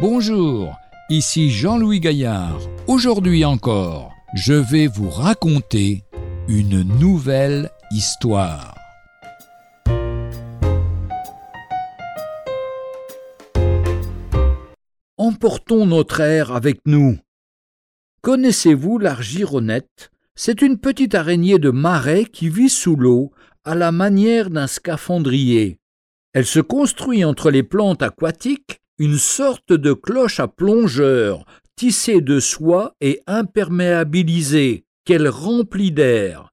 Bonjour, ici Jean-Louis Gaillard. Aujourd'hui encore, je vais vous raconter une nouvelle histoire. Emportons notre air avec nous. Connaissez-vous l'argironnette? C'est une petite araignée de marais qui vit sous l'eau à la manière d'un scaphandrier. Elle se construit entre les plantes aquatiques une sorte de cloche à plongeur, tissée de soie et imperméabilisée, qu'elle remplit d'air.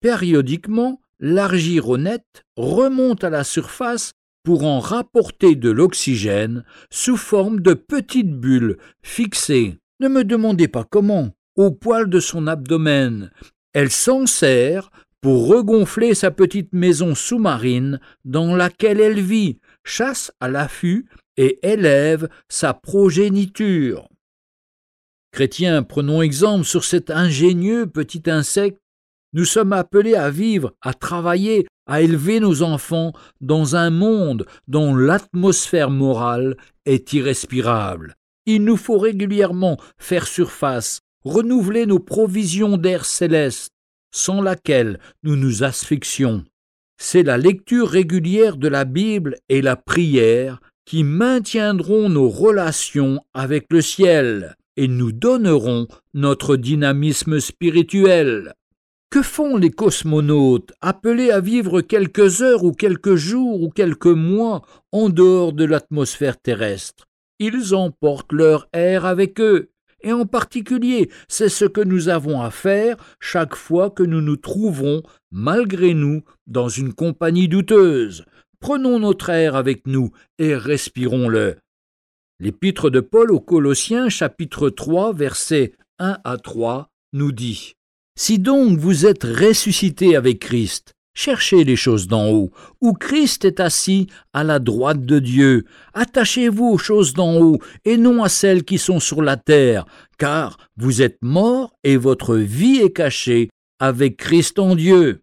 Périodiquement, l'argironnette remonte à la surface pour en rapporter de l'oxygène sous forme de petites bulles fixées. Ne me demandez pas comment, au poil de son abdomen. Elle s'en sert pour regonfler sa petite maison sous-marine dans laquelle elle vit, chasse à l'affût et élève sa progéniture. Chrétiens, prenons exemple sur cet ingénieux petit insecte. Nous sommes appelés à vivre, à travailler, à élever nos enfants dans un monde dont l'atmosphère morale est irrespirable. Il nous faut régulièrement faire surface, renouveler nos provisions d'air céleste, sans laquelle nous nous asphyxions. C'est la lecture régulière de la Bible et la prière qui maintiendront nos relations avec le ciel et nous donneront notre dynamisme spirituel. Que font les cosmonautes appelés à vivre quelques heures ou quelques jours ou quelques mois en dehors de l'atmosphère terrestre? Ils emportent leur air avec eux. Et en particulier, c'est ce que nous avons à faire chaque fois que nous nous trouvons, malgré nous, dans une compagnie douteuse. Prenons notre air avec nous et respirons-le. L'épître de Paul aux Colossiens chapitre 3 versets 1 à 3 nous dit Si donc vous êtes ressuscités avec Christ, cherchez les choses d'en haut, où Christ est assis à la droite de Dieu. Attachez-vous aux choses d'en haut et non à celles qui sont sur la terre, car vous êtes morts et votre vie est cachée avec Christ en Dieu.